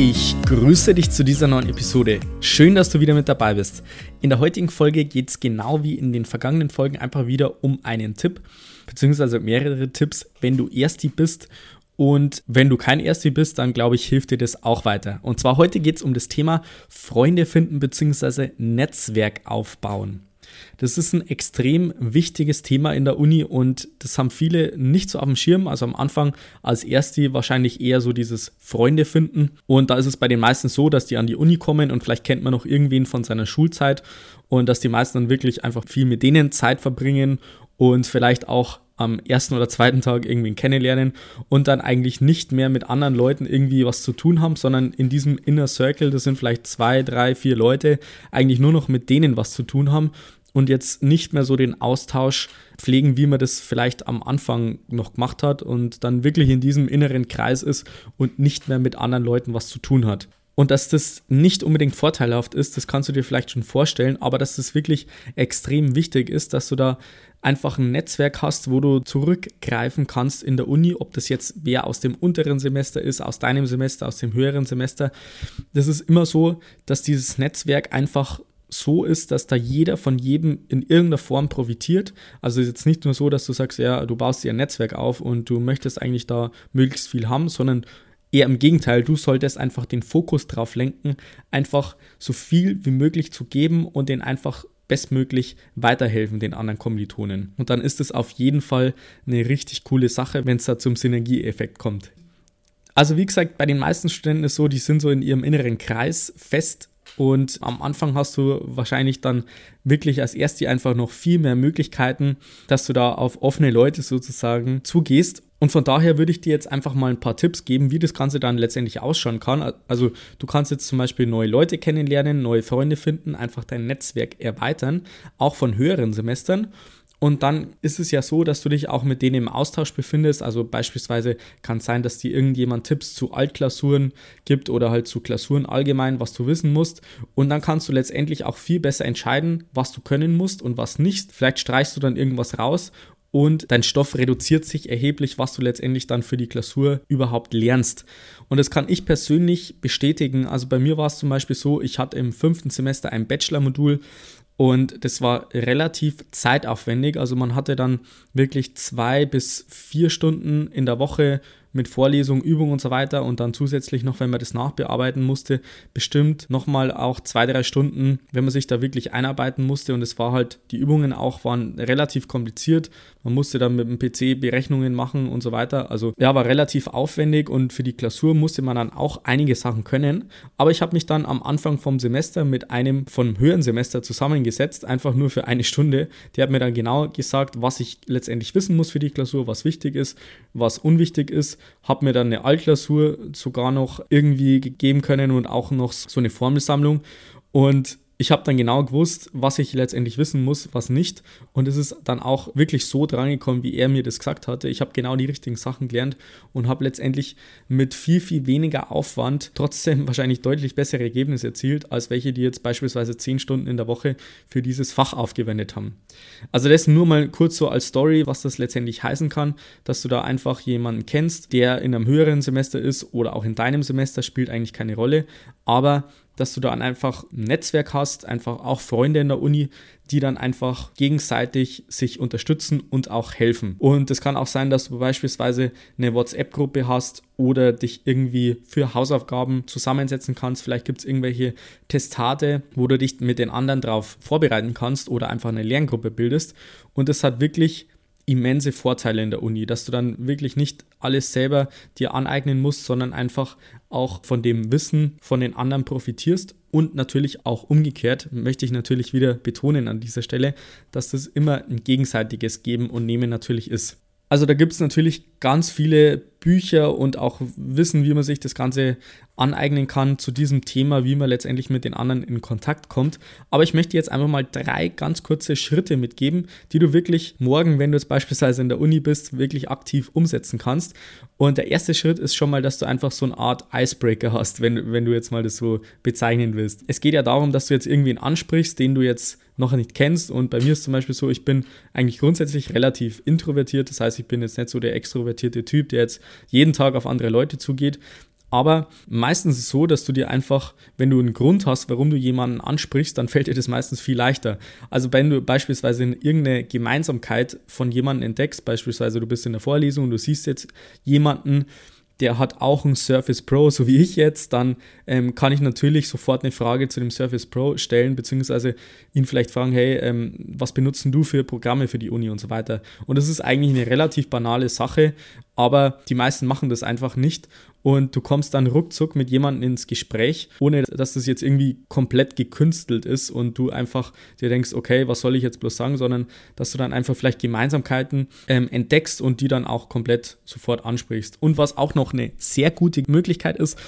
Ich grüße dich zu dieser neuen Episode. Schön, dass du wieder mit dabei bist. In der heutigen Folge geht es genau wie in den vergangenen Folgen einfach wieder um einen Tipp, beziehungsweise mehrere Tipps, wenn du Ersti bist. Und wenn du kein Ersti bist, dann glaube ich, hilft dir das auch weiter. Und zwar heute geht es um das Thema Freunde finden bzw. Netzwerk aufbauen. Das ist ein extrem wichtiges Thema in der Uni und das haben viele nicht so auf dem Schirm. Also am Anfang als Erste wahrscheinlich eher so dieses Freunde finden. Und da ist es bei den meisten so, dass die an die Uni kommen und vielleicht kennt man noch irgendwen von seiner Schulzeit und dass die meisten dann wirklich einfach viel mit denen Zeit verbringen und vielleicht auch am ersten oder zweiten Tag irgendwen kennenlernen und dann eigentlich nicht mehr mit anderen Leuten irgendwie was zu tun haben, sondern in diesem Inner Circle, das sind vielleicht zwei, drei, vier Leute, eigentlich nur noch mit denen was zu tun haben und jetzt nicht mehr so den Austausch pflegen, wie man das vielleicht am Anfang noch gemacht hat und dann wirklich in diesem inneren Kreis ist und nicht mehr mit anderen Leuten was zu tun hat. Und dass das nicht unbedingt vorteilhaft ist, das kannst du dir vielleicht schon vorstellen, aber dass das wirklich extrem wichtig ist, dass du da einfach ein Netzwerk hast, wo du zurückgreifen kannst in der Uni, ob das jetzt wer aus dem unteren Semester ist, aus deinem Semester, aus dem höheren Semester. Das ist immer so, dass dieses Netzwerk einfach so ist, dass da jeder von jedem in irgendeiner Form profitiert. Also ist jetzt nicht nur so, dass du sagst, ja, du baust dir ein Netzwerk auf und du möchtest eigentlich da möglichst viel haben, sondern eher im Gegenteil, du solltest einfach den Fokus drauf lenken, einfach so viel wie möglich zu geben und den einfach bestmöglich weiterhelfen den anderen Kommilitonen. Und dann ist es auf jeden Fall eine richtig coole Sache, wenn es da zum Synergieeffekt kommt. Also wie gesagt, bei den meisten Studenten ist so, die sind so in ihrem inneren Kreis fest und am Anfang hast du wahrscheinlich dann wirklich als Erste einfach noch viel mehr Möglichkeiten, dass du da auf offene Leute sozusagen zugehst. Und von daher würde ich dir jetzt einfach mal ein paar Tipps geben, wie das Ganze dann letztendlich ausschauen kann. Also du kannst jetzt zum Beispiel neue Leute kennenlernen, neue Freunde finden, einfach dein Netzwerk erweitern, auch von höheren Semestern. Und dann ist es ja so, dass du dich auch mit denen im Austausch befindest. Also beispielsweise kann es sein, dass dir irgendjemand Tipps zu Altklausuren gibt oder halt zu Klausuren allgemein, was du wissen musst. Und dann kannst du letztendlich auch viel besser entscheiden, was du können musst und was nicht. Vielleicht streichst du dann irgendwas raus und dein Stoff reduziert sich erheblich, was du letztendlich dann für die Klausur überhaupt lernst. Und das kann ich persönlich bestätigen. Also bei mir war es zum Beispiel so, ich hatte im fünften Semester ein Bachelor-Modul, und das war relativ zeitaufwendig. Also man hatte dann wirklich zwei bis vier Stunden in der Woche mit Vorlesung, Übung und so weiter und dann zusätzlich noch, wenn man das nachbearbeiten musste, bestimmt nochmal auch zwei, drei Stunden, wenn man sich da wirklich einarbeiten musste. Und es war halt, die Übungen auch waren relativ kompliziert, man musste dann mit dem PC Berechnungen machen und so weiter, also ja, war relativ aufwendig und für die Klausur musste man dann auch einige Sachen können, aber ich habe mich dann am Anfang vom Semester mit einem vom höheren Semester zusammengesetzt, einfach nur für eine Stunde, der hat mir dann genau gesagt, was ich letztendlich wissen muss für die Klausur, was wichtig ist, was unwichtig ist habe mir dann eine Altklausur sogar noch irgendwie gegeben können und auch noch so eine Formelsammlung. Und ich habe dann genau gewusst, was ich letztendlich wissen muss, was nicht. Und es ist dann auch wirklich so drangekommen, wie er mir das gesagt hatte. Ich habe genau die richtigen Sachen gelernt und habe letztendlich mit viel, viel weniger Aufwand trotzdem wahrscheinlich deutlich bessere Ergebnisse erzielt, als welche, die jetzt beispielsweise zehn Stunden in der Woche für dieses Fach aufgewendet haben. Also das nur mal kurz so als Story, was das letztendlich heißen kann, dass du da einfach jemanden kennst, der in einem höheren Semester ist oder auch in deinem Semester, spielt eigentlich keine Rolle. Aber dass du dann einfach ein Netzwerk hast, einfach auch Freunde in der Uni, die dann einfach gegenseitig sich unterstützen und auch helfen. Und es kann auch sein, dass du beispielsweise eine WhatsApp-Gruppe hast oder dich irgendwie für Hausaufgaben zusammensetzen kannst. Vielleicht gibt es irgendwelche Testate, wo du dich mit den anderen darauf vorbereiten kannst oder einfach eine Lerngruppe bildest. Und das hat wirklich immense Vorteile in der Uni, dass du dann wirklich nicht alles selber dir aneignen musst, sondern einfach auch von dem Wissen von den anderen profitierst und natürlich auch umgekehrt möchte ich natürlich wieder betonen an dieser Stelle, dass das immer ein gegenseitiges Geben und Nehmen natürlich ist. Also da gibt es natürlich ganz viele Bücher und auch Wissen, wie man sich das Ganze aneignen kann zu diesem Thema, wie man letztendlich mit den anderen in Kontakt kommt. Aber ich möchte jetzt einfach mal drei ganz kurze Schritte mitgeben, die du wirklich morgen, wenn du jetzt beispielsweise in der Uni bist, wirklich aktiv umsetzen kannst. Und der erste Schritt ist schon mal, dass du einfach so eine Art Icebreaker hast, wenn, wenn du jetzt mal das so bezeichnen willst. Es geht ja darum, dass du jetzt irgendwen ansprichst, den du jetzt noch nicht kennst. Und bei mir ist zum Beispiel so, ich bin eigentlich grundsätzlich relativ introvertiert. Das heißt, ich bin jetzt nicht so der extrovertierte Typ, der jetzt jeden Tag auf andere Leute zugeht. Aber meistens ist es so, dass du dir einfach, wenn du einen Grund hast, warum du jemanden ansprichst, dann fällt dir das meistens viel leichter. Also wenn du beispielsweise irgendeine Gemeinsamkeit von jemandem entdeckst, beispielsweise du bist in der Vorlesung und du siehst jetzt jemanden, der hat auch ein Surface Pro, so wie ich jetzt, dann ähm, kann ich natürlich sofort eine Frage zu dem Surface Pro stellen, beziehungsweise ihn vielleicht fragen, hey, ähm, was benutzen du für Programme für die Uni und so weiter. Und das ist eigentlich eine relativ banale Sache, aber die meisten machen das einfach nicht und du kommst dann ruckzuck mit jemandem ins Gespräch, ohne dass das jetzt irgendwie komplett gekünstelt ist und du einfach dir denkst, okay, was soll ich jetzt bloß sagen, sondern dass du dann einfach vielleicht Gemeinsamkeiten ähm, entdeckst und die dann auch komplett sofort ansprichst. Und was auch noch eine sehr gute Möglichkeit ist,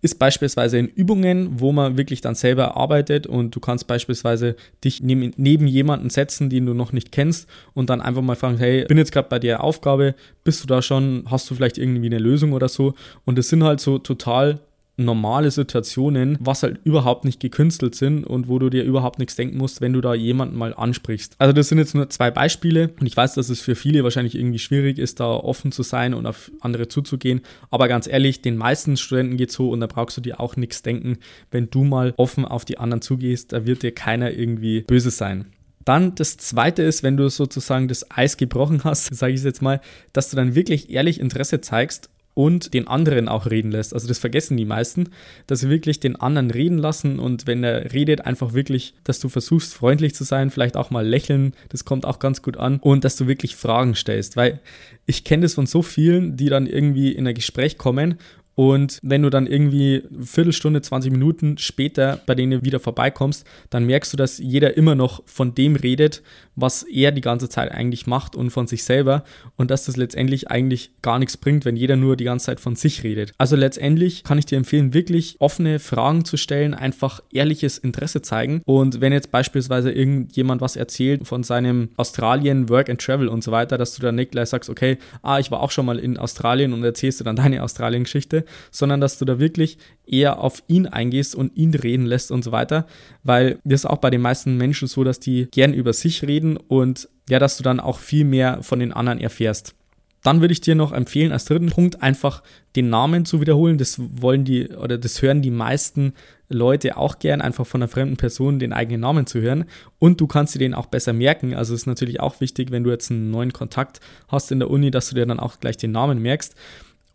ist beispielsweise in Übungen, wo man wirklich dann selber arbeitet und du kannst beispielsweise dich neben, neben jemanden setzen, den du noch nicht kennst und dann einfach mal fragen, hey, bin jetzt gerade bei der Aufgabe, bist du da schon, hast du vielleicht irgendwie eine Lösung oder so und das sind halt so total normale Situationen, was halt überhaupt nicht gekünstelt sind und wo du dir überhaupt nichts denken musst, wenn du da jemanden mal ansprichst. Also das sind jetzt nur zwei Beispiele und ich weiß, dass es für viele wahrscheinlich irgendwie schwierig ist, da offen zu sein und auf andere zuzugehen, aber ganz ehrlich, den meisten Studenten geht so und da brauchst du dir auch nichts denken, wenn du mal offen auf die anderen zugehst, da wird dir keiner irgendwie böse sein. Dann das zweite ist, wenn du sozusagen das Eis gebrochen hast, sage ich jetzt mal, dass du dann wirklich ehrlich Interesse zeigst und den anderen auch reden lässt. Also das vergessen die meisten, dass sie wirklich den anderen reden lassen und wenn er redet, einfach wirklich, dass du versuchst freundlich zu sein, vielleicht auch mal lächeln, das kommt auch ganz gut an und dass du wirklich Fragen stellst, weil ich kenne das von so vielen, die dann irgendwie in ein Gespräch kommen und wenn du dann irgendwie Viertelstunde, 20 Minuten später bei denen wieder vorbeikommst, dann merkst du, dass jeder immer noch von dem redet, was er die ganze Zeit eigentlich macht und von sich selber und dass das letztendlich eigentlich gar nichts bringt, wenn jeder nur die ganze Zeit von sich redet. Also letztendlich kann ich dir empfehlen, wirklich offene Fragen zu stellen, einfach ehrliches Interesse zeigen und wenn jetzt beispielsweise irgendjemand was erzählt von seinem Australien Work and Travel und so weiter, dass du dann nicht gleich sagst, okay, ah, ich war auch schon mal in Australien und erzählst du dann deine Australien-Geschichte, sondern dass du da wirklich eher auf ihn eingehst und ihn reden lässt und so weiter, weil das ist auch bei den meisten Menschen so, dass die gern über sich reden und ja, dass du dann auch viel mehr von den anderen erfährst. Dann würde ich dir noch empfehlen, als dritten Punkt einfach den Namen zu wiederholen. Das wollen die oder das hören die meisten Leute auch gern, einfach von einer fremden Person den eigenen Namen zu hören. Und du kannst dir den auch besser merken. Also ist natürlich auch wichtig, wenn du jetzt einen neuen Kontakt hast in der Uni, dass du dir dann auch gleich den Namen merkst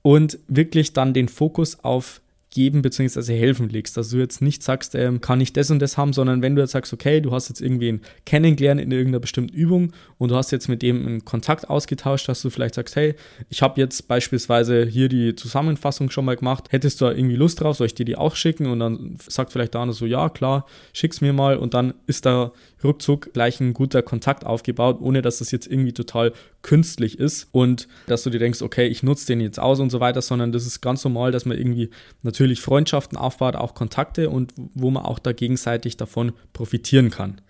und wirklich dann den Fokus auf geben bzw. helfen legst. Dass du jetzt nicht sagst, ähm, kann ich das und das haben, sondern wenn du jetzt sagst, okay, du hast jetzt irgendwen kennengelernt in irgendeiner bestimmten Übung und du hast jetzt mit dem einen Kontakt ausgetauscht, dass du vielleicht sagst, hey, ich habe jetzt beispielsweise hier die Zusammenfassung schon mal gemacht, hättest du da irgendwie Lust drauf, soll ich dir die auch schicken? Und dann sagt vielleicht der andere so, ja, klar, schick's mir mal und dann ist da ruckzuck gleich ein guter Kontakt aufgebaut, ohne dass das jetzt irgendwie total künstlich ist und dass du dir denkst, okay, ich nutze den jetzt aus und so weiter, sondern das ist ganz normal, dass man irgendwie natürlich Freundschaften aufbaut, auch Kontakte und wo man auch da gegenseitig davon profitieren kann.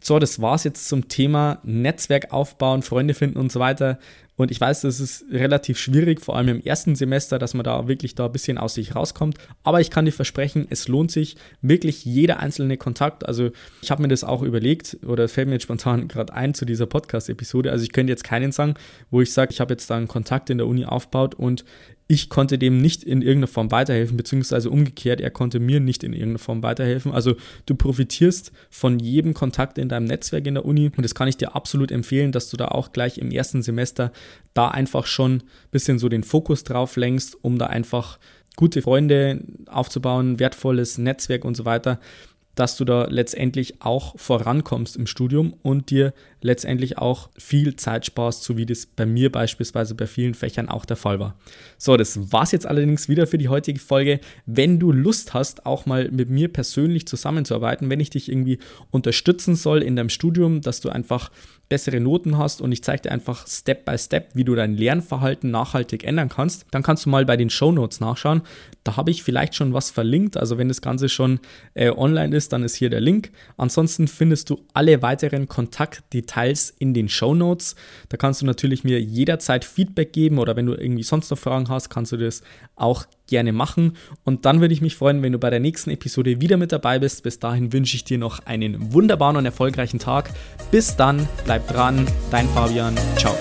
So, das war's jetzt zum Thema Netzwerk aufbauen, Freunde finden und so weiter. Und ich weiß, das ist relativ schwierig, vor allem im ersten Semester, dass man da wirklich da ein bisschen aus sich rauskommt. Aber ich kann dir versprechen, es lohnt sich wirklich jeder einzelne Kontakt. Also ich habe mir das auch überlegt oder fällt mir jetzt spontan gerade ein zu dieser Podcast-Episode. Also ich könnte jetzt keinen sagen, wo ich sage, ich habe jetzt da einen Kontakt in der Uni aufgebaut und ich konnte dem nicht in irgendeiner Form weiterhelfen, beziehungsweise umgekehrt, er konnte mir nicht in irgendeiner Form weiterhelfen. Also du profitierst von jedem Kontakt in deinem Netzwerk in der Uni und das kann ich dir absolut empfehlen, dass du da auch gleich im ersten Semester da einfach schon ein bisschen so den Fokus drauf lenkst, um da einfach gute Freunde aufzubauen, wertvolles Netzwerk und so weiter dass du da letztendlich auch vorankommst im Studium und dir letztendlich auch viel Zeit sparst, so wie das bei mir beispielsweise bei vielen Fächern auch der Fall war. So, das war's jetzt allerdings wieder für die heutige Folge. Wenn du Lust hast, auch mal mit mir persönlich zusammenzuarbeiten, wenn ich dich irgendwie unterstützen soll in deinem Studium, dass du einfach bessere Noten hast und ich zeige dir einfach Step by Step, wie du dein Lernverhalten nachhaltig ändern kannst, dann kannst du mal bei den Show Notes nachschauen. Da habe ich vielleicht schon was verlinkt. Also wenn das Ganze schon äh, online ist, dann ist hier der Link. Ansonsten findest du alle weiteren Kontaktdetails in den Show Notes. Da kannst du natürlich mir jederzeit Feedback geben oder wenn du irgendwie sonst noch Fragen hast, kannst du das auch gerne machen. Und dann würde ich mich freuen, wenn du bei der nächsten Episode wieder mit dabei bist. Bis dahin wünsche ich dir noch einen wunderbaren und erfolgreichen Tag. Bis dann, bleib dran, dein Fabian. Ciao.